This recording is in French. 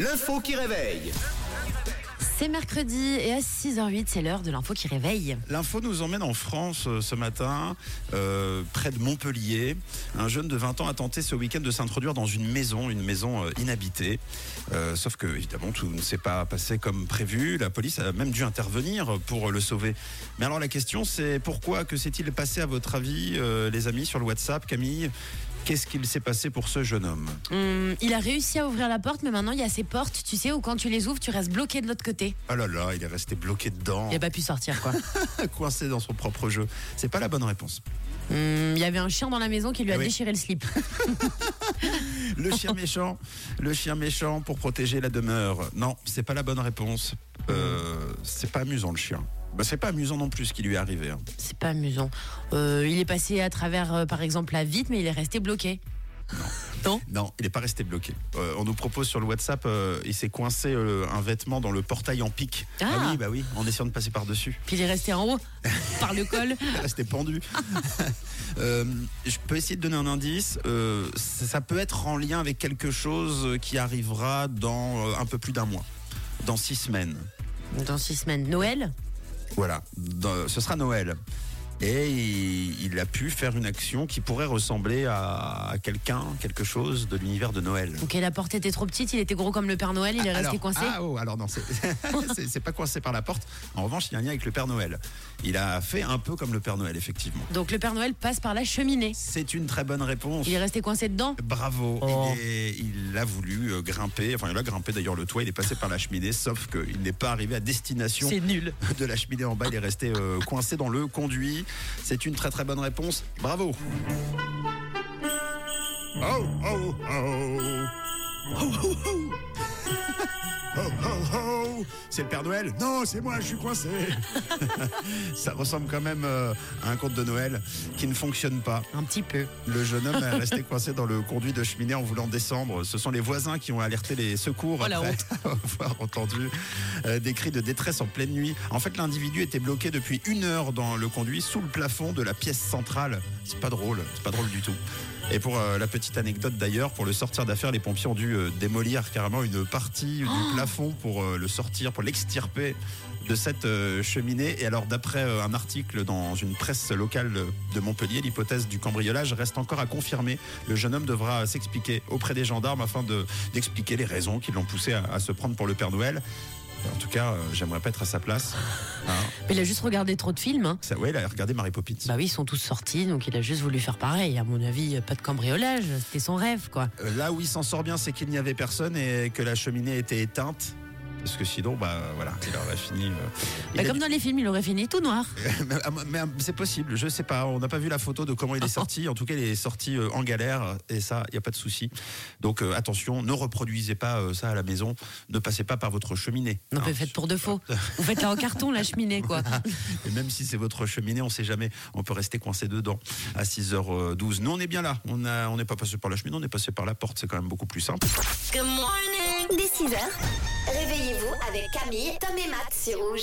L'info qui réveille. C'est mercredi et à 6h08, c'est l'heure de l'info qui réveille. L'info nous emmène en France euh, ce matin, euh, près de Montpellier. Un jeune de 20 ans a tenté ce week-end de s'introduire dans une maison, une maison euh, inhabitée. Euh, sauf que, évidemment, tout ne s'est pas passé comme prévu. La police a même dû intervenir pour le sauver. Mais alors la question, c'est pourquoi Que s'est-il passé à votre avis, euh, les amis, sur le WhatsApp, Camille? Qu'est-ce qu'il s'est passé pour ce jeune homme Hum, il a réussi à ouvrir la porte, mais maintenant il y a ces portes, tu sais, où quand tu les ouvres, tu restes bloqué de l'autre côté. Ah là là, il est resté bloqué dedans, Il n'a pas pu sortir, quoi. coincé dans son propre jeu. C'est pas la bonne réponse. Hum, il y avait un chien dans la maison qui lui a Oui. déchiré le slip. Le chien méchant, le chien méchant pour protéger la demeure. Non, c'est pas la bonne réponse. Euh, c'est pas amusant le chien. Bah, c'est pas amusant non plus ce qui lui est arrivé. hein. C'est pas amusant. Euh, il est passé à travers, euh, par exemple, la vitre, mais il est resté bloqué. Non. Non, il n'est pas resté bloqué. Euh, on nous propose sur le WhatsApp, euh, il s'est coincé euh, un vêtement dans le portail en pic. Ah. oui, bah oui, en essayant de passer par dessus. Puis il est resté en haut, par le col. Il est resté pendu. Euh, je peux essayer de donner un indice. Euh, ça ça peut être en lien avec quelque chose qui arrivera dans euh, un peu plus d'un mois, dans six semaines. Dans six semaines. Noël? Voilà, ce sera Noël. Et il, il a pu faire une action qui pourrait ressembler à, quelqu'un, quelque chose de l'univers de Noël. Ok, la porte était trop petite, il était gros comme le Père Noël, il est resté coincé. Ah, oh, alors non, c'est- c'est c'est pas coincé par la porte. En revanche, il y a un lien avec le Père Noël. Il a fait un peu comme le Père Noël, effectivement. Donc le Père Noël passe par la cheminée. C'est une très bonne réponse. Il est resté coincé dedans Bravo. Oh. Il, est- il a voulu euh, grimper. Enfin, il a grimpé d'ailleurs le toit. Il est passé par la cheminée, sauf qu'il n'est pas arrivé à destination nul. de la cheminée en bas. Il est resté euh, coincé dans le conduit. C'est une très très bonne réponse. Bravo. Oh, oh, oh. C'est le Père Noël Non, c'est moi, je suis coincé. Ça ressemble quand même euh, à un conte de Noël qui ne fonctionne pas. Un petit peu. Le jeune homme est resté coincé dans le conduit de cheminée en voulant descendre. Ce sont les voisins qui ont alerté les secours Oh, après avoir entendu euh, des cris de détresse en pleine nuit. En fait, l'individu était bloqué depuis une heure dans le conduit sous le plafond de la pièce centrale. C'est pas drôle, c'est pas drôle du tout. Et pour euh, la petite anecdote d'ailleurs, pour le sortir d'affaire, les pompiers ont dû euh, démolir carrément une partie du plafond pour euh, le sortir, pour l'extirper de cette euh, cheminée. Et alors, d'après euh, un article dans une presse locale de Montpellier, l'hypothèse du cambriolage reste encore à confirmer. Le jeune homme devra s'expliquer auprès des gendarmes afin de- d'expliquer les raisons qui l'ont poussé à, à se prendre pour le Père Noël. En tout cas, euh, j'aimerais pas être à sa place. Hein. Mais il a juste regardé trop de films. hein. Ça, ouais, il a regardé Mary Poppins. Bah oui, ils sont tous sortis, donc il a juste voulu faire pareil. À mon avis, pas de cambriolage, c'était son rêve, quoi. Euh, Là où il s'en sort bien, c'est qu'il n'y avait personne et que la cheminée était éteinte. Parce que sinon, bah voilà, il aurait fini. euh, il Bah, comme dans les films, il aurait fini tout noir. mais, ah, mais, ah, c'est possible, je sais pas. On n'a pas vu la photo de comment il est sorti. En tout cas, il est sorti euh, en galère et ça, il n'y a pas de souci. Donc euh, attention, ne reproduisez pas euh, ça à la maison. Ne passez pas par votre cheminée. Non, Hein. mais faites pour de faux. Vous faites là en carton, la cheminée, quoi. Et même si c'est votre cheminée, on sait jamais. On peut rester coincé dedans à 6h12. Nous, on est bien là. On n'a- on n'est pas passé par la cheminée, on est passé par la porte. C'est quand même beaucoup plus simple. Dès 6h, réveillez-vous avec Camille, Tom et Matt sur Rouge.